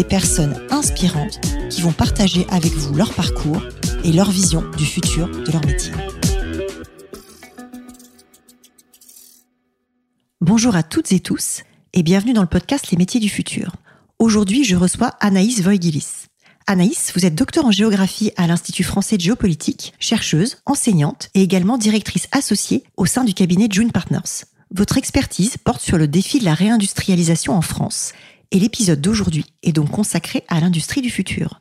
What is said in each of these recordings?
des personnes inspirantes qui vont partager avec vous leur parcours et leur vision du futur de leur métier. Bonjour à toutes et tous et bienvenue dans le podcast Les métiers du futur. Aujourd'hui, je reçois Anaïs Voigilis. Anaïs, vous êtes docteur en géographie à l'Institut français de géopolitique, chercheuse, enseignante et également directrice associée au sein du cabinet June Partners. Votre expertise porte sur le défi de la réindustrialisation en France et l'épisode d'aujourd'hui est donc consacré à l'industrie du futur.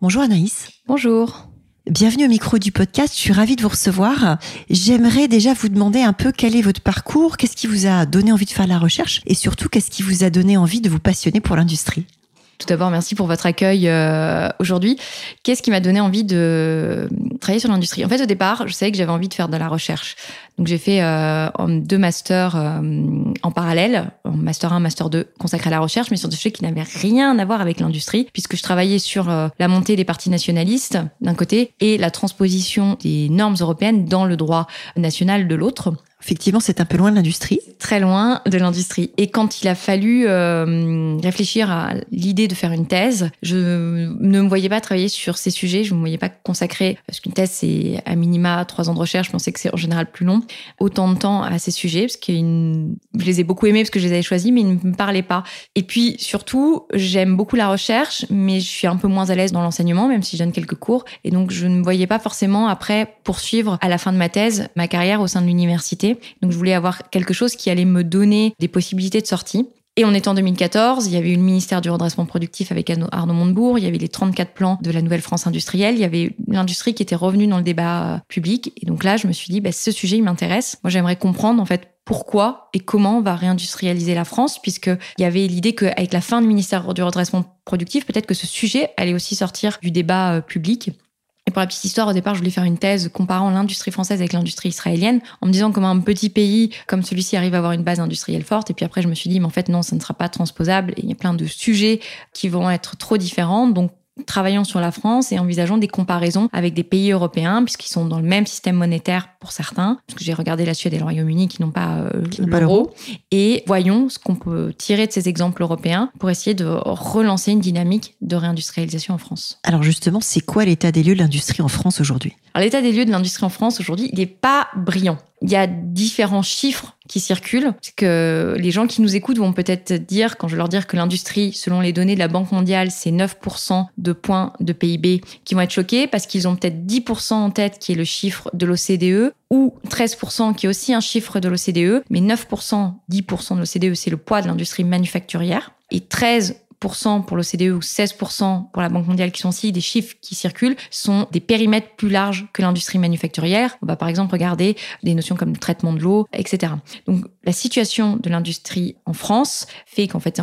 Bonjour Anaïs. Bonjour. Bienvenue au micro du podcast, je suis ravie de vous recevoir. J'aimerais déjà vous demander un peu quel est votre parcours, qu'est-ce qui vous a donné envie de faire la recherche et surtout qu'est-ce qui vous a donné envie de vous passionner pour l'industrie? Tout d'abord, merci pour votre accueil euh, aujourd'hui. Qu'est-ce qui m'a donné envie de travailler sur l'industrie? En fait, au départ, je savais que j'avais envie de faire de la recherche. Donc, j'ai fait euh, deux masters euh, en parallèle, master 1, master 2, consacrés à la recherche, mais sur des sujets qui n'avaient rien à voir avec l'industrie, puisque je travaillais sur la montée des partis nationalistes d'un côté et la transposition des normes européennes dans le droit national de l'autre. Effectivement, c'est un peu loin de l'industrie. Très loin de l'industrie. Et quand il a fallu euh, réfléchir à l'idée de faire une thèse, je ne me voyais pas travailler sur ces sujets. Je ne me voyais pas consacrer, parce qu'une thèse, c'est à minima trois ans de recherche. Je pensais que c'est en général plus long. Autant de temps à ces sujets, parce que je les ai beaucoup aimés parce que je les avais choisis, mais ils ne me parlaient pas. Et puis, surtout, j'aime beaucoup la recherche, mais je suis un peu moins à l'aise dans l'enseignement, même si je donne quelques cours. Et donc, je ne voyais pas forcément après poursuivre à la fin de ma thèse ma carrière au sein de l'université. Donc je voulais avoir quelque chose qui allait me donner des possibilités de sortie. Et on est en 2014, il y avait eu le ministère du redressement productif avec Arnaud Montebourg, il y avait les 34 plans de la nouvelle France industrielle, il y avait l'industrie qui était revenue dans le débat public. Et donc là, je me suis dit, bah, ce sujet, il m'intéresse. Moi, j'aimerais comprendre, en fait, pourquoi et comment on va réindustrialiser la France, puisqu'il y avait l'idée qu'avec la fin du ministère du redressement productif, peut-être que ce sujet allait aussi sortir du débat euh, public. Et pour la petite histoire, au départ, je voulais faire une thèse comparant l'industrie française avec l'industrie israélienne, en me disant comment un petit pays comme celui-ci arrive à avoir une base industrielle forte. Et puis après, je me suis dit, mais en fait, non, ça ne sera pas transposable. Et il y a plein de sujets qui vont être trop différents. Donc, travaillons sur la France et envisageons des comparaisons avec des pays européens, puisqu'ils sont dans le même système monétaire pour certains, parce que j'ai regardé la Suède et le Royaume-Uni qui n'ont pas euh, l'euro, et voyons ce qu'on peut tirer de ces exemples européens pour essayer de relancer une dynamique de réindustrialisation en France. Alors justement, c'est quoi l'état des lieux de l'industrie en France aujourd'hui? L'état des lieux de l'industrie en France aujourd'hui, il n'est pas brillant. Il y a différents chiffres qui circulent, que les gens qui nous écoutent vont peut-être dire, quand je leur dire que l'industrie, selon les données de la Banque mondiale, c'est 9% de points de PIB, qui vont être choqués parce qu'ils ont peut-être 10% en tête, qui est le chiffre de l'OCDE, ou 13% qui est aussi un chiffre de l'OCDE, mais 9%, 10% de l'OCDE, c'est le poids de l'industrie manufacturière, et 13 pour l'OCDE ou 16% pour la Banque mondiale qui sont aussi des chiffres qui circulent, sont des périmètres plus larges que l'industrie manufacturière. On va par exemple regarder des notions comme le traitement de l'eau, etc. Donc la situation de l'industrie en France fait qu'en fait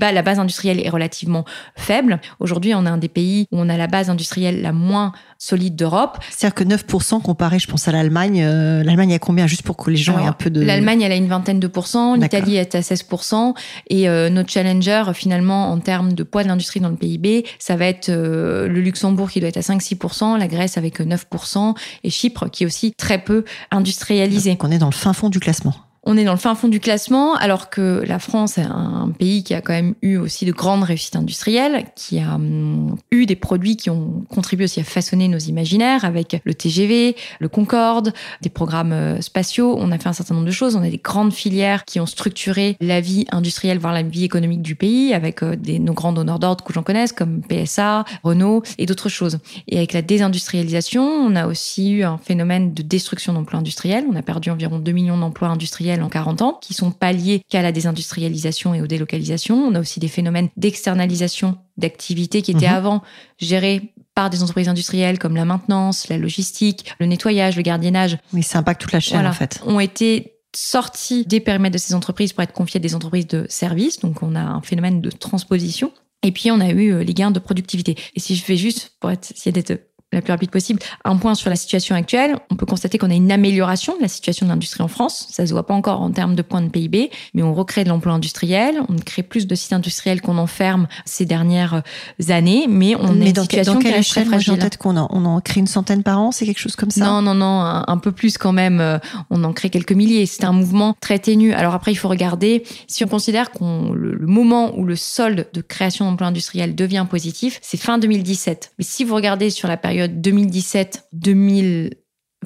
la base industrielle est relativement faible. Aujourd'hui, on a un des pays où on a la base industrielle la moins solide d'Europe. C'est-à-dire que 9% comparé, je pense à l'Allemagne. Euh, L'Allemagne a combien juste pour que les gens aient un peu de... L'Allemagne, elle a une vingtaine de pourcents, l'Italie est à 16%, et euh, notre challenger, finalement, en termes de poids de l'industrie dans le PIB, ça va être euh, le Luxembourg qui doit être à 5-6%, la Grèce avec 9%, et Chypre qui est aussi très peu industrialisé. Donc on est dans le fin fond du classement. On est dans le fin fond du classement, alors que la France est un pays qui a quand même eu aussi de grandes réussites industrielles, qui a hum, eu des produits qui ont contribué aussi à façonner nos imaginaires avec le TGV, le Concorde, des programmes euh, spatiaux. On a fait un certain nombre de choses. On a des grandes filières qui ont structuré la vie industrielle, voire la vie économique du pays, avec euh, nos grands donneurs d'ordre que j'en connaisse, comme PSA, Renault et d'autres choses. Et avec la désindustrialisation, on a aussi eu un phénomène de destruction d'emplois industriels. On a perdu environ 2 millions d'emplois industriels en 40 ans, qui sont pas liés qu'à la désindustrialisation et aux délocalisations. On a aussi des phénomènes d'externalisation d'activités qui étaient mhm. avant gérées par des entreprises industrielles comme la maintenance, la logistique, le nettoyage, le gardiennage. Mais ça impacte toute la chaîne en fait. Ont été sortis des périmètres de ces entreprises pour être confiés à des entreprises de services. Donc on a un phénomène de transposition. Et puis, on a eu les gains de productivité. Et si je fais juste, pour être, essayer d'être la plus rapide possible. Un point sur la situation actuelle, on peut constater qu'on a une amélioration de la situation de l'industrie en France. Ça se voit pas encore en termes de points de PIB, mais on recrée de l'emploi industriel, on crée plus de sites industriels qu'on en ferme ces dernières années, mais on mais est dans, une situation dans qui quelle très échelle? Moi, en tête qu'on en, on en crée une centaine par an, c'est quelque chose comme ça? Non, non, non, un, un peu plus quand même. Euh, On en crée quelques milliers. C'est un mouvement très ténu. Alors après, il faut regarder si on considère qu'on le, le moment où le solde de création d'emplois industriels devient positif, c'est fin 2017. Mais si vous regardez sur la période 2017-2000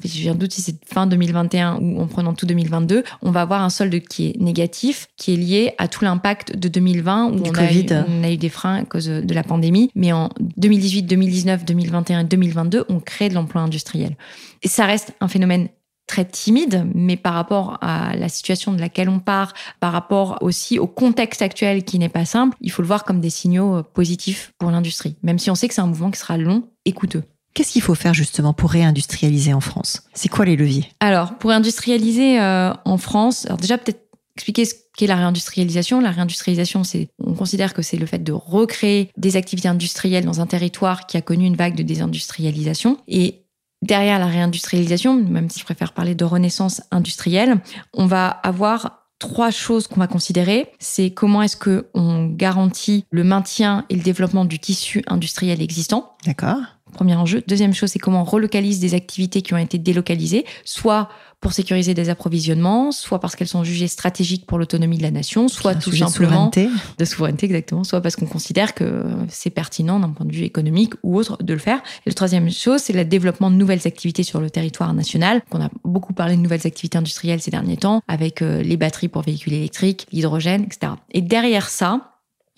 j'ai un doute si c'est fin 2021 ou en prenant tout 2022, on va avoir un solde qui est négatif, qui est lié à tout l'impact de 2020 où on a, eu, on a eu des freins à cause de la pandémie. Mais en 2018, 2019, 2021 et 2022, on crée de l'emploi industriel. Et ça reste un phénomène très timide, mais par rapport à la situation de laquelle on part, par rapport aussi au contexte actuel qui n'est pas simple, il faut le voir comme des signaux positifs pour l'industrie, même si on sait que c'est un mouvement qui sera long et coûteux. Qu'est-ce qu'il faut faire justement pour réindustrialiser en France? C'est quoi les leviers? Alors, pour industrialiser euh, en France, alors déjà peut-être expliquer ce qu'est la réindustrialisation. La réindustrialisation, c'est, on considère que c'est le fait de recréer des activités industrielles dans un territoire qui a connu une vague de désindustrialisation. Et derrière la réindustrialisation, même si je préfère parler de renaissance industrielle, on va avoir trois choses qu'on va considérer. C'est comment est-ce que on garantit le maintien et le développement du tissu industriel existant. D'accord Premier enjeu. Deuxième chose, c'est comment on relocalise des activités qui ont été délocalisées, soit pour sécuriser des approvisionnements, soit parce qu'elles sont jugées stratégiques pour l'autonomie de la nation, soit tout sujet de simplement souveraineté. de souveraineté exactement, soit parce qu'on considère que c'est pertinent d'un point de vue économique ou autre de le faire. Et le troisième chose, c'est le développement de nouvelles activités sur le territoire national. On a beaucoup parlé de nouvelles activités industrielles ces derniers temps, avec euh, les batteries pour véhicules électriques, l'hydrogène, etc. Et derrière ça,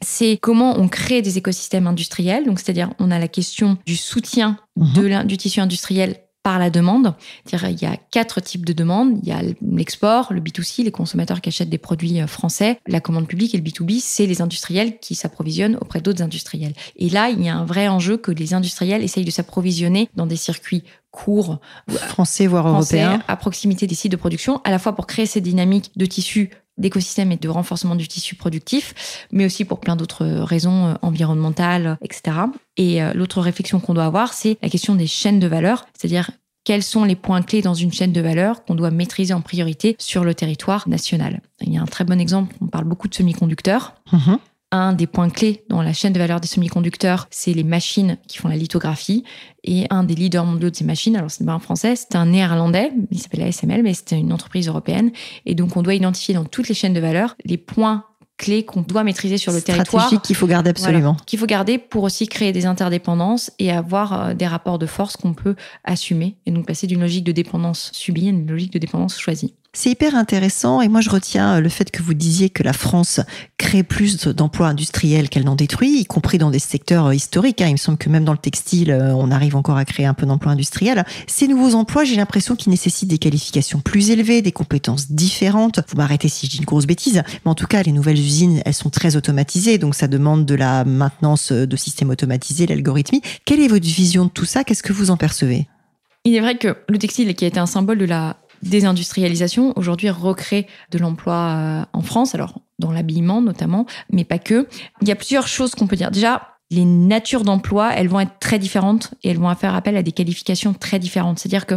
c'est comment on crée des écosystèmes industriels. Donc, c'est-à-dire, on a la question du soutien Mhm. de du tissu industriel par la demande. C'est-à-dire, il y a quatre types de demandes. Il y a l'export, le B2C, les consommateurs qui achètent des produits euh, français, la commande publique et le B2B, c'est les industriels qui s'approvisionnent auprès d'autres industriels. Et là, il y a un vrai enjeu que les industriels essayent de s'approvisionner dans des circuits courts, Français, voire français, européens. à proximité des sites de production, à la fois pour créer ces dynamiques de tissu d'écosystème et de renforcement du tissu productif, mais aussi pour plein d'autres raisons euh, environnementales, etc. Et euh, l'autre réflexion qu'on doit avoir, c'est la question des chaînes de valeur, c'est-à-dire quels sont les points clés dans une chaîne de valeur qu'on doit maîtriser en priorité sur le territoire national. Il y a un très bon exemple, on parle beaucoup de semi-conducteurs. Mhm. Un des points clés dans la chaîne de valeur des semi-conducteurs, c'est les machines qui font la lithographie. Et un des leaders mondiaux de ces machines, alors c'est pas un français, c'est un néerlandais, il s'appelle ASML, mais c'était une entreprise européenne. Et donc on doit identifier dans toutes les chaînes de valeur les points clés qu'on doit maîtriser sur le territoire qu'il faut garder absolument. qu'il faut garder pour aussi créer des interdépendances et avoir euh, des rapports de force qu'on peut assumer et donc passer d'une logique de dépendance subie à une logique de dépendance choisie. C'est hyper intéressant et moi je retiens euh, le fait que vous disiez que la France crée plus d'emplois industriels qu'elle n'en détruit, y compris dans des secteurs euh, historiques. hein. Il me semble que même dans le textile, euh, on arrive encore à créer un peu d'emplois industriels. Ces nouveaux emplois, j'ai l'impression qu'ils nécessitent des qualifications plus élevées, des compétences différentes. Vous m'arrêtez si je dis une grosse bêtise, mais en tout cas, les nouvelles usines, elles sont très automatisées, donc ça demande de la maintenance de systèmes automatisés, l'algorithmie. Quelle est votre vision de tout ça? Qu'est-ce que vous en percevez? Il est vrai que le textile, qui a été un symbole de la désindustrialisation, aujourd'hui recrée de l'emploi euh, en France, alors dans l'habillement notamment, mais pas que. Il y a plusieurs choses qu'on peut dire. Déjà, les natures d'emploi, elles vont être très différentes et elles vont faire appel à des qualifications très différentes. C'est-à-dire que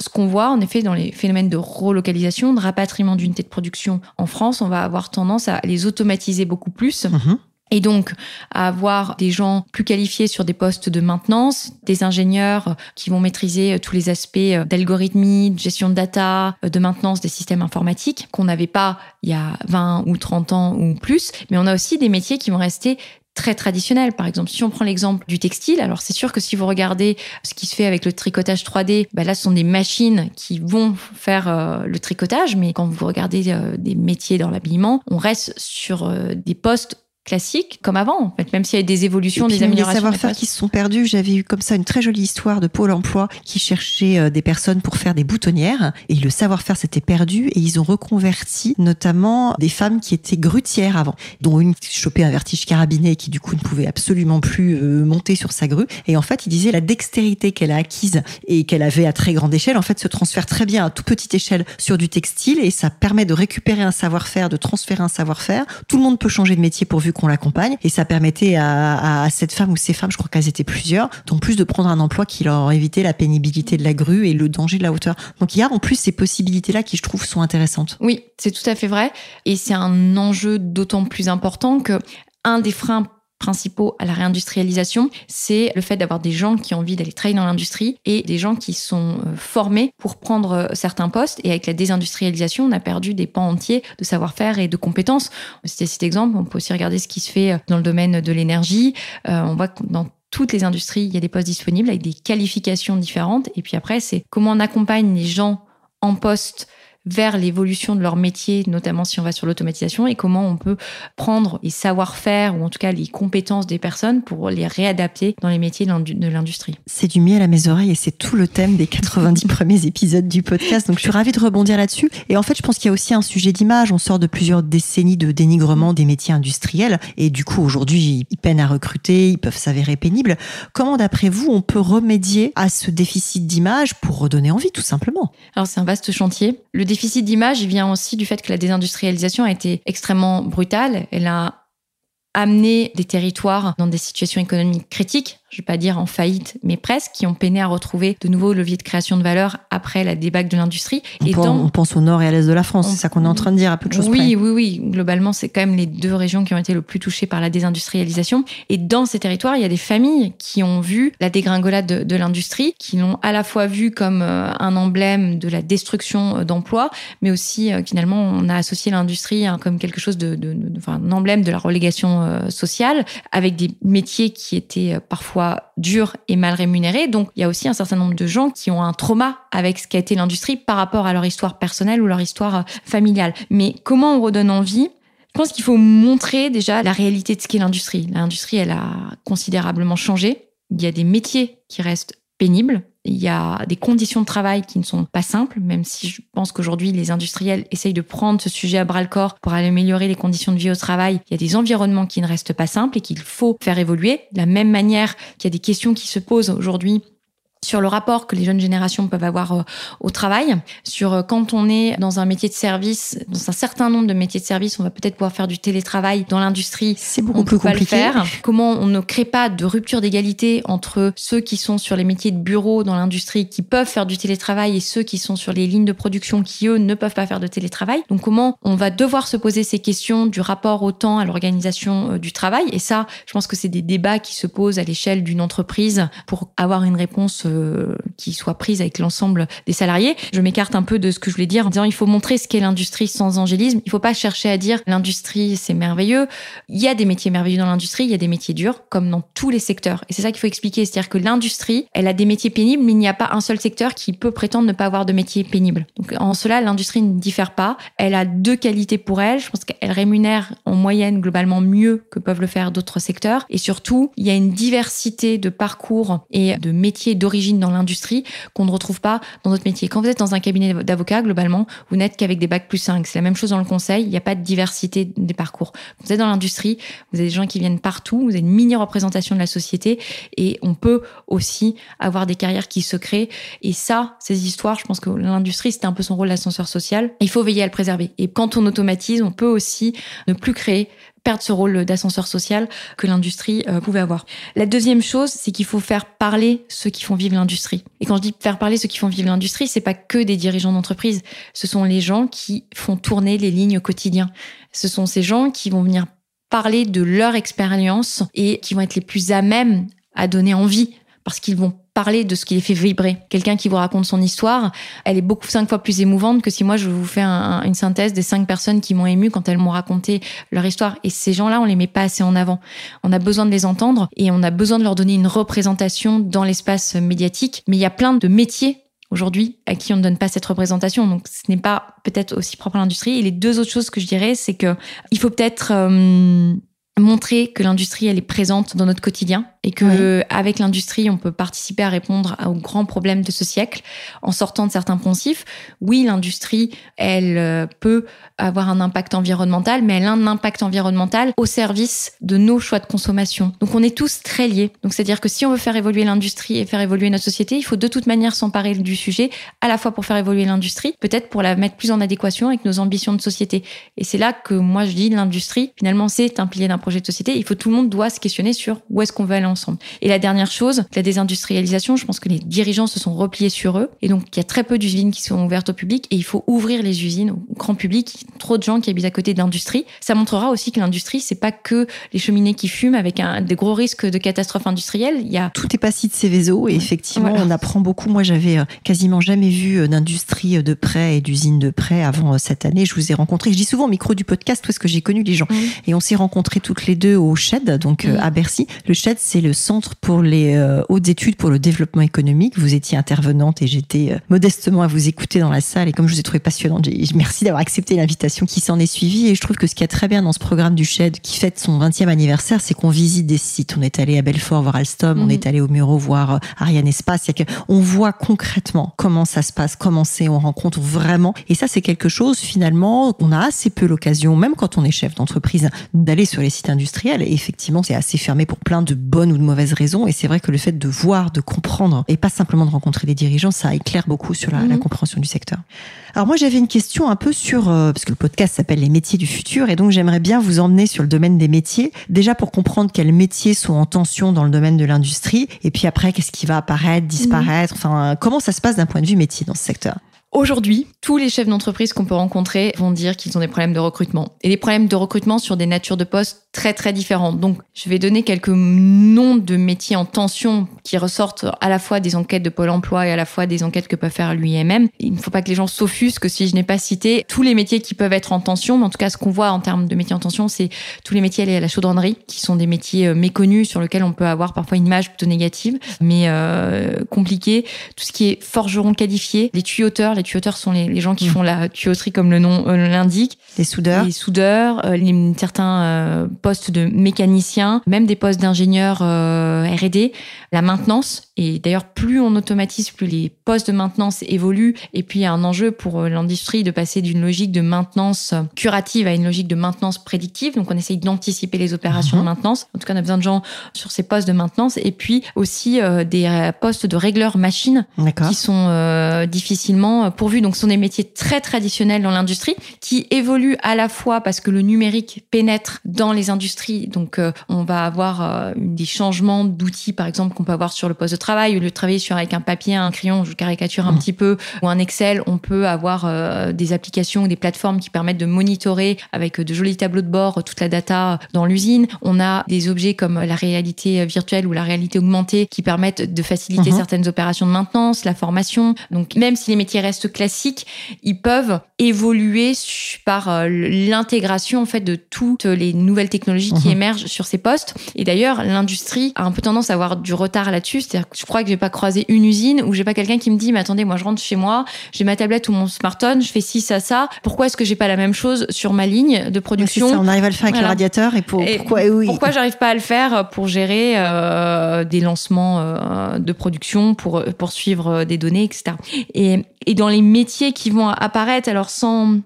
ce qu'on voit, en effet, dans les phénomènes de relocalisation, de rapatriement d'unités de production en France, on va avoir tendance à les automatiser beaucoup plus. Mhm. Et donc, à avoir des gens plus qualifiés sur des postes de maintenance, des ingénieurs qui vont maîtriser euh, tous les aspects euh, d'algorithmie, de gestion de data, euh, de maintenance des systèmes informatiques qu'on n'avait pas il y a 20 ou 30 ans ou plus. Mais on a aussi des métiers qui vont rester très traditionnels. Par exemple, si on prend l'exemple du textile, alors c'est sûr que si vous regardez ce qui se fait avec le tricotage 3D, bah là, ce sont des machines qui vont faire euh, le tricotage. Mais quand vous regardez euh, des métiers dans l'habillement, on reste sur euh, des postes classiques comme avant, en fait, même s'il y a des évolutions, puis des améliorations. Des savoir-faire qui se sont perdus. J'avais eu comme ça une très jolie histoire de Pôle emploi qui cherchait euh, des personnes pour faire des boutonnières. Et le savoir-faire s'était perdu et ils ont reconverti notamment des femmes qui étaient grutières avant, dont une qui chopait un vertige carabiné et qui du coup ne pouvait absolument plus euh, monter sur sa grue. Et en fait, il disait la dextérité qu'elle a acquise et qu'elle avait à très grande échelle, en fait, se transfère très bien à toute petite échelle sur du textile et ça permet de récupérer un savoir-faire, de transférer un savoir-faire. Tout le monde peut changer de métier pourvu qu'on l'accompagne. Et ça permettait à, à, cette femme ou ces femmes, je crois qu'elles étaient plusieurs, en plus de prendre un emploi qui leur évitait la pénibilité de la grue et le danger de la hauteur. Donc il y a en plus ces possibilités-là qui, je trouve, sont intéressantes. Oui, c'est tout à fait vrai. Et c'est un enjeu d'autant plus important que un des freins principaux à la réindustrialisation, c'est le fait d'avoir des gens qui ont envie d'aller travailler dans l'industrie et des gens qui sont euh, formés pour prendre euh, certains postes. Et avec la désindustrialisation, on a perdu des pans entiers de savoir-faire et de compétences. C'était cet exemple. On peut aussi regarder ce qui se fait euh, dans le domaine de l'énergie. on voit que dans toutes les industries, il y a des postes disponibles avec des qualifications différentes. Et puis après, c'est comment on accompagne les gens en poste vers l'évolution de leur métier, notamment si on va sur l'automatisation, et comment on peut prendre les savoir-faire, ou en tout cas les compétences des personnes pour les réadapter dans les métiers de l'industrie. C'est du miel à mes oreilles et c'est tout le thème des 90 premiers épisodes du podcast. Donc je suis ravie de rebondir là-dessus. Et en fait, je pense qu'il y a aussi un sujet d'image. On sort de plusieurs décennies de dénigrement des métiers industriels. Et du coup, aujourd'hui, ils peinent à recruter, ils peuvent s'avérer pénibles. Comment, d'après vous, on peut remédier à ce déficit d'image pour redonner envie, tout simplement? Alors c'est un vaste chantier. Le déficit d'image, vient aussi du fait que la désindustrialisation a été extrêmement brutale. Elle a amené des territoires dans des situations économiques critiques je vais pas dire en faillite, mais presque, qui ont peiné à retrouver de nouveaux leviers de création de valeur après la débâcle de l'industrie. On, pense au nord et à l'est de la France, c'est ça qu'on est en train de dire à peu de choses oui, Oui, oui, Globalement, c'est quand même les deux régions qui ont été le plus touchées par la désindustrialisation. Et dans ces territoires, il y a des familles qui ont vu la dégringolade de, de l'industrie, qui l'ont à la fois vu comme euh, un emblème de la destruction euh, d'emplois, mais aussi euh, finalement, on a associé l'industrie comme quelque chose de, de, de, enfin, un emblème de la relégation sociale, avec des métiers qui étaient parfois dur et mal rémunéré. Donc, il y a aussi un certain nombre de gens qui ont un trauma avec ce qu'a été l'industrie par rapport à leur histoire personnelle ou leur histoire euh, familiale. Mais comment on redonne envie? Je pense qu'il faut montrer déjà la réalité de ce qu'est l'industrie. L'industrie, elle a considérablement changé. Il y a des métiers qui restent pénibles. Il y a des conditions de travail qui ne sont pas simples, même si je pense qu'aujourd'hui, les industriels essayent de prendre ce sujet à bras le corps pour améliorer les conditions de vie au travail. Il y a des environnements qui ne restent pas simples et qu'il faut faire évoluer. De la même manière qu'il y a des questions qui se posent aujourd'hui sur le rapport que les jeunes générations peuvent avoir euh, au travail, sur euh, quand on est dans un métier de service, dans un certain nombre de métiers de service, on va peut-être pouvoir faire du télétravail dans l'industrie. C'est beaucoup plus compliqué. Pas le faire. Comment on ne crée pas de rupture d'égalité entre ceux qui sont sur les métiers de bureau dans l'industrie qui peuvent faire du télétravail et ceux qui sont sur les lignes de production qui eux ne peuvent pas faire de télétravail? Donc comment on va devoir se poser ces questions du rapport au temps à l'organisation euh, du travail? Et ça, je pense que c'est des débats qui se posent à l'échelle d'une entreprise pour avoir une réponse euh, qui soit prise avec l'ensemble des salariés. Je m'écarte un peu de ce que je voulais dire en disant il faut montrer ce qu'est l'industrie sans angélisme. Il faut pas chercher à dire l'industrie c'est merveilleux. Il y a des métiers merveilleux dans l'industrie, il y a des métiers durs comme dans tous les secteurs. Et c'est ça qu'il faut expliquer, c'est-à-dire que l'industrie, elle a des métiers pénibles, mais il n'y a pas un seul secteur qui peut prétendre ne pas avoir de métiers pénibles. Donc en cela, l'industrie ne diffère pas. Elle a deux qualités pour elle. Je pense qu'elle rémunère en moyenne globalement mieux que peuvent le faire d'autres secteurs. Et surtout, il y a une diversité de parcours et de métiers d'origine dans l'industrie qu'on ne retrouve pas dans d'autres métiers. Quand vous êtes dans un cabinet d'avocat, globalement, vous n'êtes qu'avec des bacs plus 5. C'est la même chose dans le conseil. Il n'y a pas de diversité des parcours. Vous êtes dans l'industrie, vous avez des gens qui viennent partout. Vous avez une mini représentation de la société et on peut aussi avoir des carrières qui se créent. Et ça, ces histoires, je pense que l'industrie, c'était un peu son rôle d'ascenseur social. Il faut veiller à le préserver. Et quand on automatise, on peut aussi ne plus créer perdre ce rôle d'ascenseur social que l'industrie euh, pouvait avoir. La deuxième chose, c'est qu'il faut faire parler ceux qui font vivre l'industrie. Et quand je dis faire parler ceux qui font vivre l'industrie, c'est pas que des dirigeants d'entreprise. Ce sont les gens qui font tourner les lignes au quotidien. Ce sont ces gens qui vont venir parler de leur expérience et qui vont être les plus à même à donner envie parce qu'ils vont parler de ce qui les fait vibrer. Quelqu'un qui vous raconte son histoire, elle est beaucoup cinq fois plus émouvante que si moi je vous fais une synthèse des cinq personnes qui m'ont ému quand elles m'ont raconté leur histoire. Et ces gens-là, on les met pas assez en avant. On a besoin de les entendre et on a besoin de leur donner une représentation dans l'espace médiatique. Mais il y a plein de métiers aujourd'hui à qui on ne donne pas cette représentation. Donc ce n'est pas peut-être aussi propre à l'industrie. Et les deux autres choses que je dirais, c'est que il faut peut-être euh, montrer que l'industrie elle est présente dans notre quotidien et que avec l'industrie, on peut participer à répondre aux grands problèmes de ce siècle en sortant de certains poncifs. Oui, l'industrie, elle euh, peut avoir un impact environnemental, mais elle a un impact environnemental au service de nos choix de consommation. Donc on est tous très liés. Donc c'est-à-dire que si on veut faire évoluer l'industrie et faire évoluer notre société, il faut de toute manière s'emparer du sujet, à la fois pour faire évoluer l'industrie, peut-être pour la mettre plus en adéquation avec nos ambitions de société. Et c'est là que moi je dis l'industrie, finalement, c'est un pilier d'un projet de société. Il faut tout le monde doit se questionner sur où est-ce qu'on veut aller ensemble. Et la dernière chose, la désindustrialisation, je pense que les dirigeants se sont repliés sur eux. Et donc, il y a très peu d'usines qui sont ouvertes au public et il faut ouvrir les usines au grand public. Trop de gens qui habitent à côté de l'industrie. Ça montrera aussi que l'industrie, c'est pas que les cheminées qui fument avec un, des gros risques de catastrophes industrielles. Il y a tout est passé de Céveso et effectivement, on apprend beaucoup. Moi, j'avais euh, quasiment jamais vu euh, d'industrie euh, de prêt et d'usine de prêt avant cette année. Je vous ai rencontré. Je dis souvent au micro du podcast parce que j'ai connu les gens et on s'est rencontrés toutes les deux au SHED, donc à Bercy. Le SHED, c'est le Centre pour les hautes études pour le développement économique. Vous étiez intervenante et j'étais modestement à vous écouter dans la salle. Et comme je vous ai trouvé passionnante, merci d'avoir accepté l'invitation qui s'en est suivie. Et je trouve que ce qui est très bien dans ce programme du SHED qui fête son 20e anniversaire, c'est qu'on visite des sites. On est allé à Belfort voir Alstom, on mhm. est allé au Muro voir euh, Ariane Espace. On voit concrètement comment ça se passe, comment c'est, on rencontre vraiment. Et ça, c'est quelque chose finalement, on a assez peu l'occasion, même quand on est chef d'entreprise, d'aller sur les sites industriels. Et effectivement, c'est assez fermé pour plein de bonnes ou de mauvaises raisons. Et c'est vrai que le fait de voir, de comprendre, et pas simplement de rencontrer des dirigeants, ça éclaire beaucoup sur la, la mhm. compréhension du secteur. Alors moi, j'avais une question un peu sur, euh, parce que le podcast s'appelle Les métiers du futur, et donc j'aimerais bien vous emmener sur le domaine des métiers, déjà pour comprendre quels métiers sont en tension dans le domaine de l'industrie, et puis après, qu'est-ce qui va apparaître, disparaître, enfin, comment ça se passe d'un point de vue métier dans ce secteur? Aujourd'hui, tous les chefs d'entreprise qu'on peut rencontrer vont dire qu'ils ont des problèmes de recrutement. Et des problèmes de recrutement sur des natures de postes très très différentes. Donc, je vais donner quelques noms de métiers en tension qui ressortent à la fois des enquêtes de Pôle emploi et à la fois des enquêtes que peut faire l'UIMM. Il ne faut pas que les gens s'offusquent si je n'ai pas cité tous les métiers qui peuvent être en tension. Mais en tout cas, ce qu'on voit en termes de métiers en tension, c'est tous les métiers liés à la chaudronnerie, qui sont des métiers euh, méconnus sur lesquels on peut avoir parfois une image plutôt négative, mais euh, compliqués. Tout ce qui est forgeron qualifié, les tuyauteurs, les tuyauteur sont les, gens qui mm. font la tuyauterie comme le nom euh, l'indique. Les soudeurs. Les soudeurs, euh, les, certains euh, postes de mécaniciens, même des postes d'ingénieurs R&D, la maintenance. Et d'ailleurs, plus on automatise, plus les postes de maintenance évoluent. Et puis, il y a un enjeu pour l'industrie de passer d'une logique de maintenance curative à une logique de maintenance prédictive. Donc, on essaye d'anticiper les opérations de mm-hmm. maintenance. En tout cas, on a besoin de gens sur ces postes de maintenance. Et puis aussi des postes de régleurs machines qui sont difficilement pourvus. Donc, ce sont des métiers très traditionnels dans l'industrie qui évoluent à la fois parce que le numérique pénètre dans les industries. Donc, euh, on va avoir euh, des changements d'outils, par exemple, qu'on peut avoir sur le poste de travail. Au lieu de travailler sur avec un papier, un crayon, je caricature un mmh. petit peu, ou un Excel, on peut avoir euh, des applications ou des plateformes qui permettent de monitorer avec de jolis tableaux de bord toute la data dans l'usine. On a des objets comme la réalité virtuelle ou la réalité augmentée qui permettent de faciliter mmh. certaines opérations de maintenance, la formation. Donc, même si les métiers restent classiques, ils peuvent évoluer par euh, l'intégration en fait de toutes les nouvelles technologies qui mhm. émergent sur ces postes. Et d'ailleurs, l'industrie a un peu tendance à avoir du retard là-dessus. C'est-à-dire que je crois que je vais pas croiser une usine où j'ai pas quelqu'un qui me dit, mais attendez, moi je rentre chez moi, j'ai ma tablette ou mon smartphone, je fais ci, ça, ça. Pourquoi est-ce que j'ai pas la même chose sur ma ligne de production? On arrive à le faire avec le radiateur et, pour, pourquoi oui. Pourquoi j'arrive pas à le faire pour gérer euh, des lancements euh, de production, pour poursuivre des données, etc. Et, et dans les métiers qui vont apparaître, alors sans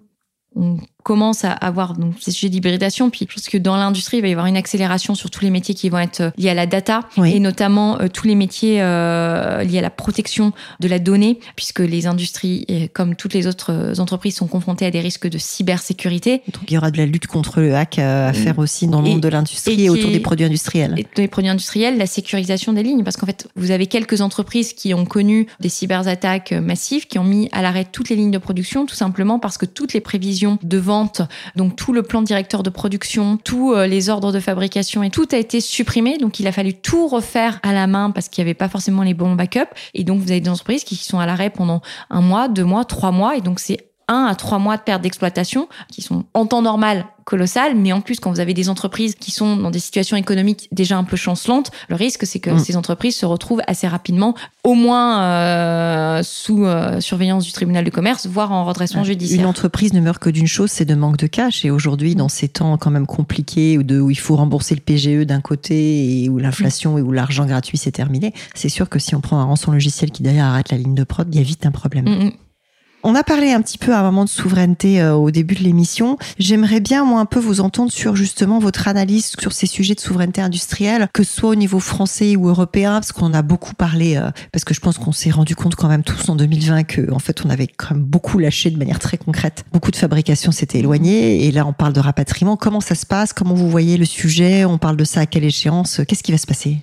commence à avoir donc ces sujets d'hybridation. Puis je pense que dans l'industrie, il va y avoir une accélération sur tous les métiers qui vont être euh, liés à la data et notamment euh, tous les métiers euh, liés à la protection de la donnée, puisque les industries, comme toutes les autres entreprises, sont confrontées à des risques de cybersécurité. Donc il y aura de la lutte contre le hack à mm. faire aussi dans le monde de l'industrie et, autour des produits industriels. Et des produits industriels, la sécurisation des lignes, parce qu'en fait, vous avez quelques entreprises qui ont connu des cyberattaques massives, qui ont mis à l'arrêt toutes les lignes de production, tout simplement parce que toutes les prévisions de vente donc tout le plan directeur de production, tous euh, les ordres de fabrication et tout a été supprimé. Donc il a fallu tout refaire à la main parce qu'il n'y avait pas forcément les bons backups. Et donc vous avez des entreprises qui sont à l'arrêt pendant un mois, deux mois, trois mois. Et donc c'est un à trois mois de perte d'exploitation, qui sont en temps normal colossales, mais en plus quand vous avez des entreprises qui sont dans des situations économiques déjà un peu chancelantes, le risque c'est que mm. ces entreprises se retrouvent assez rapidement, au moins euh, sous euh, surveillance du tribunal de commerce, voire en redressement judiciaire. Une entreprise ne meurt que d'une chose, c'est de manque de cash. Et aujourd'hui, dans ces temps quand même compliqués où, de, où il faut rembourser le PGE d'un côté et où l'inflation et où l'argent gratuit s'est terminé, c'est sûr que si on prend un rançon logiciel qui derrière arrête la ligne de prod, il y a vite un problème. Mm, mm. On a parlé un petit peu à un moment de souveraineté euh, au début de l'émission. J'aimerais bien, moi, un peu vous entendre sur justement votre analyse sur ces sujets de souveraineté industrielle, que ce soit au niveau français ou européen, parce qu'on a beaucoup parlé, euh, parce que je pense qu'on s'est rendu compte quand même tous en 2020 que, en fait, on avait quand même beaucoup lâché de manière très concrète. Beaucoup de fabrication s'était éloignée, et là, on parle de rapatriement. Comment ça se passe? Comment vous voyez le sujet? On parle de ça à quelle échéance? Qu'est-ce qui va se passer?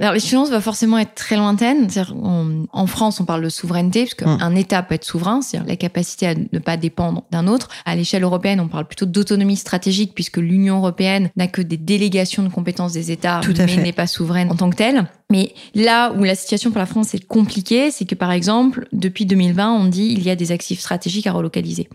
Alors, l'échéance va forcément être très lointaine. En, en France, on parle de souveraineté, puisque hum. un État peut être souverain, c'est-à-dire la capacité à ne pas dépendre d'un autre. À l'échelle européenne, on parle plutôt d'autonomie stratégique, puisque l'Union européenne n'a que des délégations de compétences des États, mais n'est pas souveraine en tant que telle. Mais là où la situation pour la France est compliquée, c'est que par exemple, depuis 2020, on dit il y a des actifs stratégiques à relocaliser.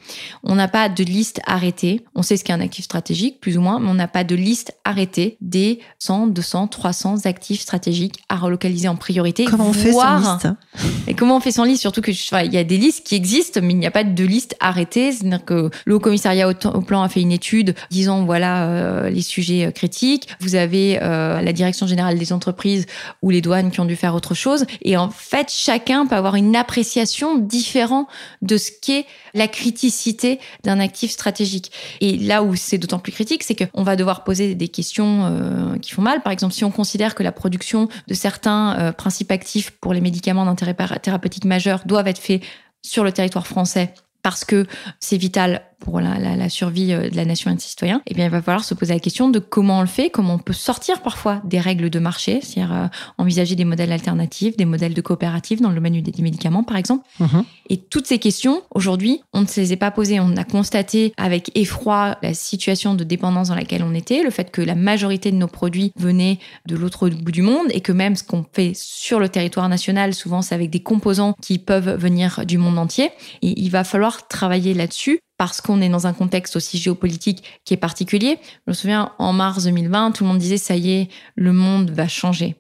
On n'a pas de liste arrêtée. On sait ce qu'est un actif stratégique, plus ou moins, mais on n'a pas de liste arrêtée des 100, 200, 300 actifs stratégiques à relocaliser en priorité. Comment on fait son liste Et comment on fait son liste Surtout que il y a des listes qui existent, mais il n'y a pas de liste arrêtée. C'est-à-dire que le Haut Commissariat au, Plan a fait une étude disant voilà euh, les sujets euh, critiques. Vous avez euh, la Direction générale des entreprises ou les douanes qui ont dû faire autre chose. Et en fait, chacun peut avoir une appréciation différente de ce qu'est la criticité d'un actif stratégique. Et là où c'est d'autant plus critique, c'est qu'on va devoir poser des questions euh, qui font mal. Par exemple, si on considère que la production de certains euh, principes actifs pour les médicaments d'intérêt thérapeutique majeur doivent être faits sur le territoire français parce que c'est vital pour la, la, la, survie euh, de la nation et de ses citoyens, eh bien, il va falloir se poser la question de comment on le fait, comment on peut sortir parfois des règles de marché, c'est-à-dire euh, envisager des modèles alternatifs, des modèles de coopérative dans le domaine des médicaments, par exemple. Mhm. Et toutes ces questions, aujourd'hui, on ne se les est pas posées. On a constaté avec effroi la situation de dépendance dans laquelle on était, le fait que la majorité de nos produits venaient de l'autre bout du monde et que même ce qu'on fait sur le territoire national, souvent, c'est avec des composants qui peuvent venir du monde entier. Et il va falloir travailler là-dessus parce qu'on est dans un contexte aussi géopolitique qui est particulier. Je me souviens, en mars 2020, tout le monde disait, ça y est, le monde va changer.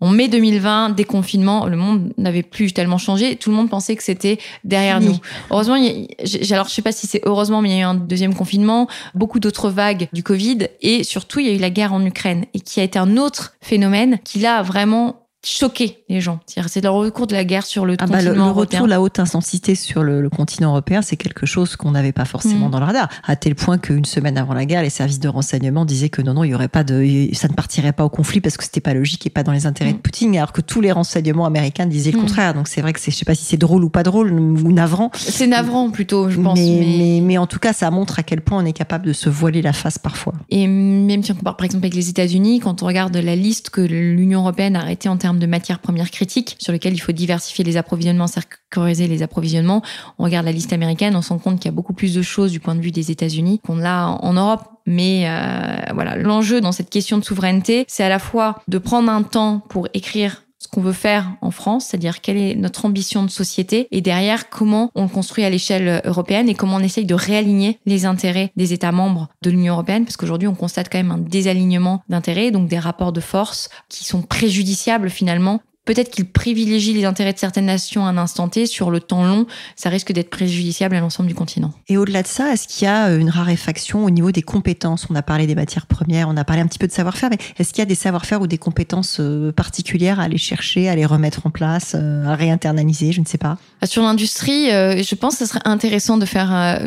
En mai 2020, déconfinement, le monde n'avait plus tellement changé. Tout le monde pensait que c'était derrière nous. Heureusement, il y a, alors je sais pas si c'est heureusement, mais il y a eu un deuxième confinement, beaucoup d'autres vagues du Covid, et surtout il y a eu la guerre en Ukraine, et qui a été un autre phénomène qui là vraiment choquer les gens. C'est le recours de la guerre sur le ah bah, continent le, le retour, la haute intensité sur le, continent européen, c'est quelque chose qu'on n'avait pas forcément mm. dans le radar. À tel point qu'une semaine avant la guerre, les services de renseignement disaient que non, non, il y aurait pas de, ça ne partirait pas au conflit parce que c'était pas logique et pas dans les intérêts de mm. Poutine, alors que tous les renseignements américains disaient le mm. contraire. Donc c'est vrai que c'est, je sais pas si c'est drôle ou pas drôle ou navrant. C'est navrant plutôt, je pense. Mais, mais... en tout cas, ça montre à quel point on est capable de se voiler la face parfois. Et même si on compare par exemple avec les États-Unis, quand on regarde la liste que l'Union européenne a arrêtée en termes de matières premières critiques sur lesquels il faut diversifier les approvisionnements, sécuriser les approvisionnements. On regarde la liste américaine, on se rend compte qu'il y a beaucoup plus de choses du point de vue des États-Unis qu'on a en Europe. Mais euh, voilà, l'enjeu dans cette question de souveraineté, c'est à la fois de prendre un temps pour écrire ce qu'on veut faire en France, c'est-à-dire quelle est notre ambition de société et derrière comment on le construit à l'échelle européenne et comment on essaye de réaligner les intérêts des États membres de l'Union européenne parce qu'aujourd'hui on constate quand même un désalignement d'intérêts, donc des rapports de force qui sont préjudiciables finalement peut-être qu'il privilégie les intérêts de certaines nations à un instant T. Sur le temps long, ça risque d'être préjudiciable à l'ensemble du continent. Et au-delà de ça, est-ce qu'il y a euh, une raréfaction au niveau des compétences? On a parlé des matières premières, on a parlé un petit peu de savoir-faire, mais est-ce qu'il y a des savoir-faire ou des compétences euh, particulières à aller chercher, à les remettre en place, euh, à réinternaliser? Je ne sais pas. Sur l'industrie, je pense que ce serait intéressant de faire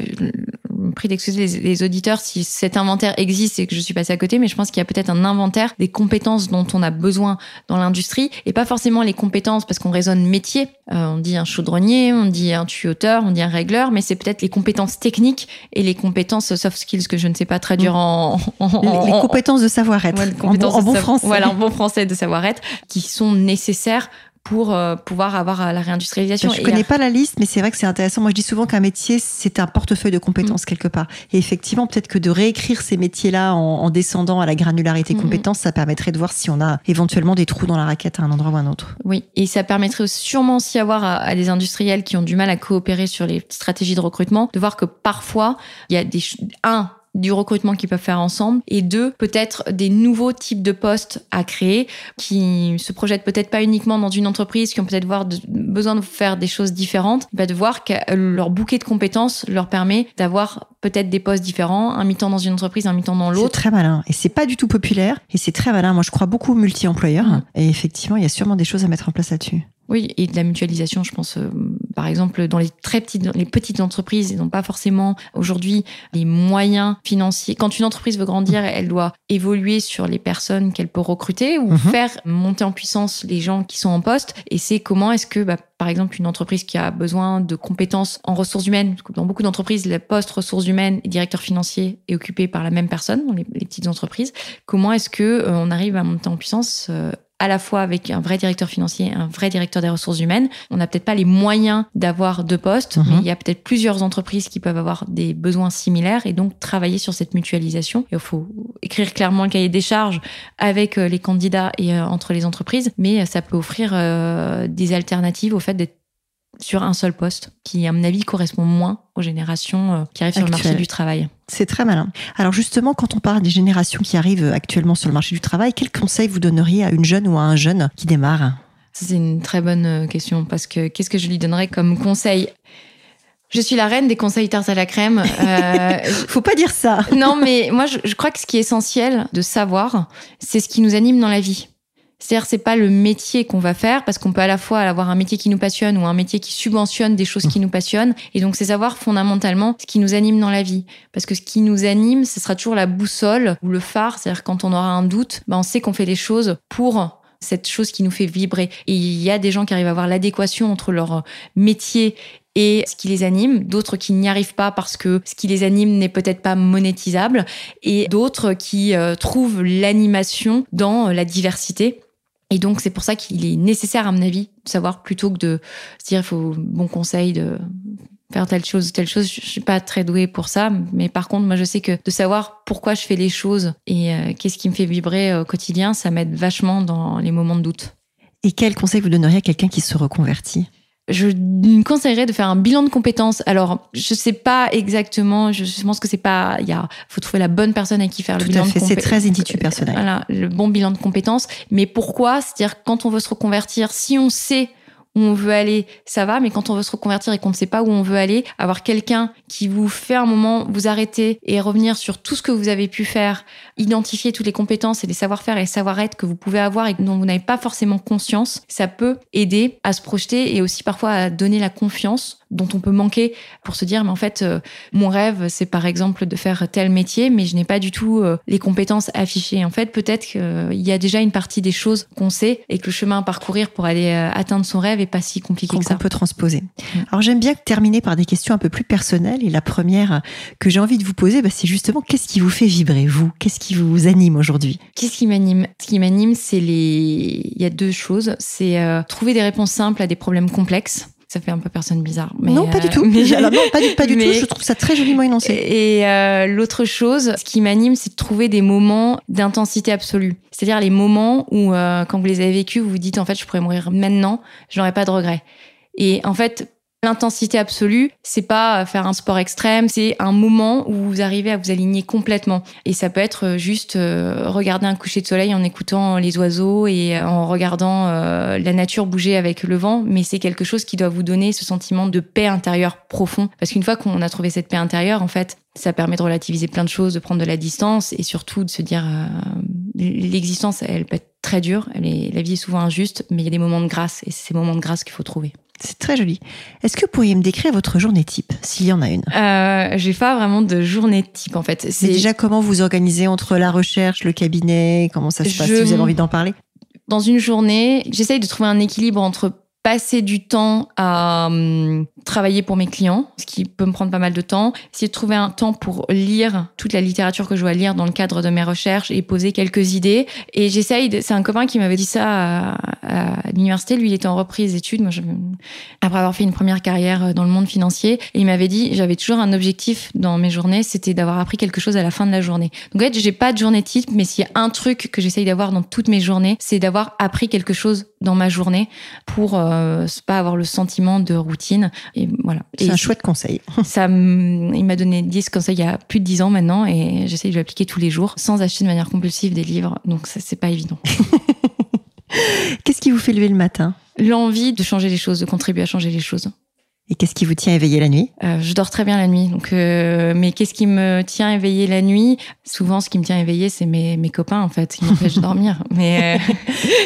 prie d'excuser les, auditeurs si cet inventaire existe et que je suis passée à côté, mais je pense qu'il y a peut-être un inventaire des compétences dont on a besoin dans l'industrie et pas forcément les compétences parce qu'on raisonne métier. Euh, on dit un chaudronnier, on dit un tuyauteur, on dit un régleur, mais c'est peut-être les compétences techniques et les compétences soft skills que je ne sais pas traduire mm. en, les, compétences de savoir-être. en, bon, français. Voilà, en bon français de savoir-être qui sont nécessaires pour euh, pouvoir avoir la réindustrialisation. Je ne connais pas la liste, mais c'est vrai que c'est intéressant. Moi, je dis souvent qu'un métier, c'est un portefeuille de compétences mm. quelque part. Et effectivement, peut-être que de réécrire ces métiers-là en, descendant à la granularité mm, mm. compétences, ça permettrait de voir si on a éventuellement des trous dans la raquette à un endroit ou à un autre. Oui, et ça permettrait sûrement aussi avoir à, à des industriels qui ont du mal à coopérer sur les stratégies de recrutement, de voir que parfois, il y a des... Un, du recrutement qu'ils peuvent faire ensemble et deux, peut-être des nouveaux types de postes à créer qui se projettent peut-être pas uniquement dans une entreprise, qui ont peut-être besoin de faire des choses différentes, bah de voir que leur bouquet de compétences leur permet d'avoir peut-être des postes différents, un mi-temps dans une entreprise, un mi-temps dans l'autre. C'est très malin et c'est pas du tout populaire et c'est très malin. Moi, je crois beaucoup multi-employeurs mmh. et effectivement, il y a sûrement des choses à mettre en place là-dessus. Oui, et de la mutualisation, je pense, euh, par exemple, dans les très petites, les petites entreprises, ils n'ont pas forcément aujourd'hui les moyens financiers. Quand une entreprise veut grandir, elle doit évoluer sur les personnes qu'elle peut recruter ou mhm. faire monter en puissance les gens qui sont en poste. Et c'est comment est-ce que, bah, par exemple, une entreprise qui a besoin de compétences en ressources humaines, dans beaucoup d'entreprises, le poste ressources humaines et directeur financier est occupé par la même personne dans les, petites entreprises. Comment est-ce que euh, on arrive à monter en puissance euh, à la fois avec un vrai directeur financier, un vrai directeur des ressources humaines. On n'a peut-être pas les moyens d'avoir deux postes, mais mhm. il y a peut-être plusieurs entreprises qui peuvent avoir des besoins similaires et donc travailler sur cette mutualisation. Il faut écrire clairement le cahier des charges avec euh, les candidats et euh, entre les entreprises, mais ça peut offrir euh, des alternatives au fait d'être sur un seul poste, qui, à mon avis, correspond moins aux générations qui arrivent sur le marché du travail. C'est très malin. Alors justement, quand on parle des générations qui arrivent actuellement sur le marché du travail, quels conseils vous donneriez à une jeune ou à un jeune qui démarre? C'est une très bonne euh, question parce que qu'est-ce que je lui donnerais comme conseil? Je suis la reine des conseils tarte à la crème. Euh, Faut pas dire ça. non, mais moi, je, je crois que ce qui est essentiel de savoir, c'est ce qui nous anime dans la vie. C'est-à-dire, c'est pas le métier qu'on va faire, parce qu'on peut à la fois avoir un métier qui nous passionne ou un métier qui subventionne des choses qui nous passionnent. Et donc, c'est savoir fondamentalement ce qui nous anime dans la vie. Parce que ce qui nous anime, ce sera toujours la boussole ou le phare. C'est-à-dire, quand on aura un doute, ben, on sait qu'on fait les choses pour cette chose qui nous fait vibrer. Et il y a des gens qui arrivent à avoir l'adéquation entre leur métier et ce qui les anime, d'autres qui n'y arrivent pas parce que ce qui les anime n'est peut-être pas monétisable, et d'autres qui euh, trouvent l'animation dans la diversité. Et donc, c'est pour ça qu'il est nécessaire, à mon avis, de savoir plutôt que de se dire, il faut bon conseil de faire telle chose, telle chose. Je suis pas très douée pour ça, mais par contre, moi, je sais que de savoir pourquoi je fais les choses et euh, qu'est-ce qui me fait vibrer au quotidien, ça m'aide vachement dans les moments de doute. Et quel conseil vous donneriez à quelqu'un qui se reconvertit? Je conseillerais de faire un bilan de compétences. Alors, je sais pas exactement, je pense que c'est pas, il y a, faut trouver la bonne personne à qui faire le bilan de compétences. C'est très individu personnel. Voilà, le bon bilan de compétences. Mais pourquoi? C'est-à-dire, quand on veut se reconvertir, si on sait on veut aller, ça va, mais quand on veut se reconvertir et qu'on ne sait pas où on veut aller, avoir quelqu'un qui vous fait un moment vous arrêter et revenir sur tout ce que vous avez pu faire, identifier toutes les compétences et les savoir-faire et savoir-être que vous pouvez avoir et dont vous n'avez pas forcément conscience, ça peut aider à se projeter et aussi parfois à donner la confiance dont on peut manquer pour se dire mais en fait euh, mon rêve c'est par exemple de faire tel métier mais je n'ai pas du tout euh, les compétences affichées en fait peut-être qu'il y a déjà une partie des choses qu'on sait et que le chemin à parcourir pour aller euh, atteindre son rêve est pas si compliqué que ça. On peut transposer. Mm. Alors j'aime bien terminer par des questions un peu plus personnelles et la première que j'ai envie de vous poser bah, c'est justement qu'est-ce qui vous fait vibrer vous? Qu'est-ce qui vous anime aujourd'hui? Qu'est-ce qui m'anime? Ce qui m'anime c'est les il y a deux choses, c'est trouver des réponses simples à des problèmes complexes ça fait un peu personne bizarre. Mais non, pas du tout. Mais... non, pas du, pas du tout. Je trouve ça très joliment énoncé. Et euh, l'autre chose, ce qui m'anime, c'est de trouver des moments d'intensité absolue. C'est-à-dire les moments où, euh, quand vous les avez vécus, vous vous dites, en fait, je pourrais mourir maintenant, je n'aurais pas de regrets. Et en fait, L'intensité absolue, c'est pas faire un sport extrême, c'est un moment où vous arrivez à vous aligner complètement. Et ça peut être juste euh, regarder un coucher de soleil en écoutant les oiseaux et en regardant euh, la nature bouger avec le vent, mais c'est quelque chose qui doit vous donner ce sentiment de paix intérieure profond. Parce qu'une fois qu'on a trouvé cette paix intérieure, en fait, ça permet de relativiser plein de choses, de prendre de la distance et surtout de se dire euh, l'existence, elle peut être très dure, la vie est souvent injuste, mais il y a des moments de grâce et c'est ces moments de grâce qu'il faut trouver. C'est très joli. Est-ce que vous pourriez me décrire votre journée type, s'il y en a une? Euh, J'ai pas vraiment de journée type en fait. C'est déjà comment vous organisez entre la recherche, le cabinet, comment ça se passe? Si vous avez envie d'en parler? Dans une journée, j'essaye de trouver un équilibre entre passer du temps à hum, travailler pour mes clients, ce qui peut me prendre pas mal de temps, essayer de trouver un temps pour lire toute la littérature que je dois lire dans le cadre de mes recherches et poser quelques idées. Et j'essaye, c'est un copain qui m'avait dit ça à, l'université, lui il était en reprise d'études, après avoir fait une première carrière dans le monde financier, et il m'avait dit, j'avais toujours un objectif dans mes journées, c'était d'avoir appris quelque chose à la fin de la journée. Donc en fait, j'ai pas de journée type, mais s'il y a un truc que j'essaye d'avoir dans toutes mes journées, c'est d'avoir appris quelque chose dans ma journée pour euh, pas avoir le sentiment de routine. Et voilà. C'est un chouette conseil. Ça, il m'a donné 10 conseils il y a plus de 10 ans maintenant et j'essaye de l'appliquer tous les jours sans acheter de manière compulsive des livres. Donc ça, c'est pas évident. Qu'est-ce qui vous fait lever le matin? L'envie de changer les choses, de contribuer à changer les choses. Et qu'est-ce qui vous tient éveillé la nuit? Euh, Je dors très bien la nuit. Donc, euh, mais qu'est-ce qui me tient éveillé la nuit? Souvent, ce qui me tient éveillé, c'est mes, mes copains en fait, qui m'empêchent de dormir. Mais euh,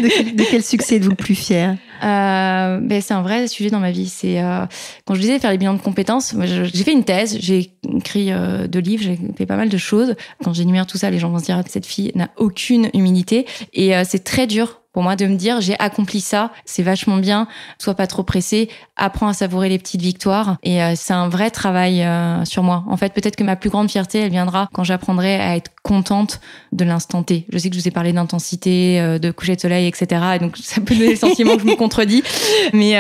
de, quel succès êtes-vous le plus fier euh, ben, c'est un vrai sujet dans ma vie. C'est euh, quand je disais faire les bilans de compétences. J'ai fait une thèse, j'ai écrit euh, deux livres, j'ai fait pas mal de choses. Quand j'énumère tout ça, les gens vont se dire cette fille n'a aucune humilité et c'est très dur pour moi de me dire j'ai accompli ça, c'est vachement bien, sois pas trop pressé, apprends à savourer les petites victoires et euh, c'est un vrai travail euh, sur moi. En fait, peut-être que ma plus grande fierté, elle viendra quand j'apprendrai à être contente de l'instant T. Je sais que je vous ai parlé d'intensité, euh, de coucher de soleil, etc. Et donc ça peut donner le sentiment que je me contredis, mais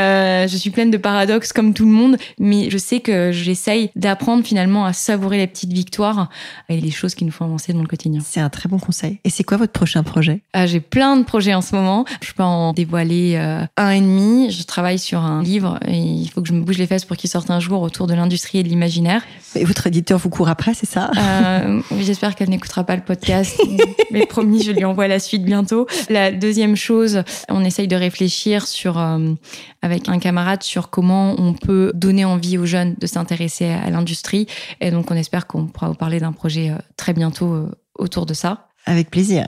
je suis pleine de paradoxes comme tout le monde. Mais je sais que j'essaye d'apprendre finalement à savourer les petites victoires et les choses qui nous font avancer dans le quotidien. C'est un très bon conseil. Et c'est quoi votre prochain projet? J'ai plein de projets en ce moment je peux en dévoiler euh, un et demi. Je travaille sur un livre et il faut que je me bouge les fesses pour qu'il sorte un jour autour de l'industrie et de l'imaginaire. Et votre éditeur vous court après, c'est ça? Euh, J'espère qu'elle n'écoutera pas le podcast. mais promis, je lui envoie la suite bientôt. La deuxième chose, on essaye de réfléchir sur, euh, avec un camarade sur comment on peut donner envie aux jeunes de s'intéresser à l'industrie. Et donc, on espère qu'on pourra vous parler d'un projet très bientôt autour de ça. Avec plaisir.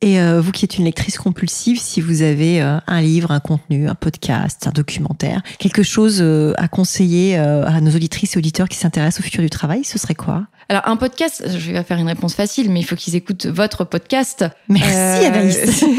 Et euh, vous qui êtes une lectrice compulsive, si vous avez euh, un livre, un contenu, un podcast, un documentaire, quelque chose euh, à conseiller à nos auditrices et auditeurs qui s'intéressent au futur du travail, ce serait quoi? Alors un podcast, je vais faire une réponse facile, mais il faut qu'ils écoutent votre podcast. Merci euh, Anaïs.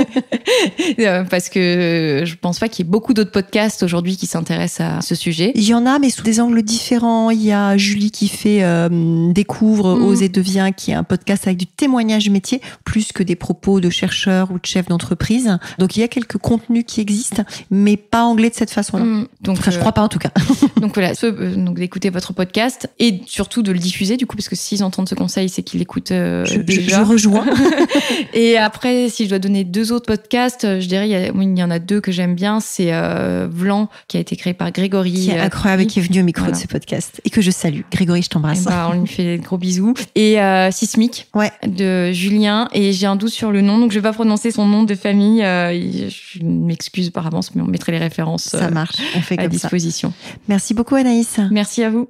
Euh, parce que je pense pas qu'il y ait beaucoup d'autres podcasts aujourd'hui qui s'intéressent à ce sujet. Il y en a, mais sous des angles différents. Il y a Julie qui fait euh, Découvre, mm. Ose et Devient, qui est un podcast avec du témoignage métier, plus que des propos de chercheurs ou de chefs d'entreprise. Donc il y a quelques contenus qui existent, mais pas anglais de cette façon-là. Mm. Donc enfin, je crois pas en tout cas. donc voilà, donc d'écouter votre podcast et surtout de le diffuser du coup, parce que s'ils entendent ce conseil, c'est qu'ils l'écoutent euh, déjà. Je, rejoins. et après, si je dois donner deux autres podcasts, je dirais, il y, a, il y en a deux que j'aime bien. C'est euh, Vlan, qui a été créé par Grégory. Qui est euh, incroyable, qui est venu au micro de ce podcast. Et que je salue. Grégory, je t'embrasse. Bah, on lui fait des gros bisous. Et euh, Sismic, ouais. de Julien. Et j'ai un doute sur le nom, donc je vais pas prononcer son nom de famille. Euh, je m'excuse par avance, mais on mettrait les références. Ça marche, on fait à disposition. Merci beaucoup, Anaïs. Merci à vous.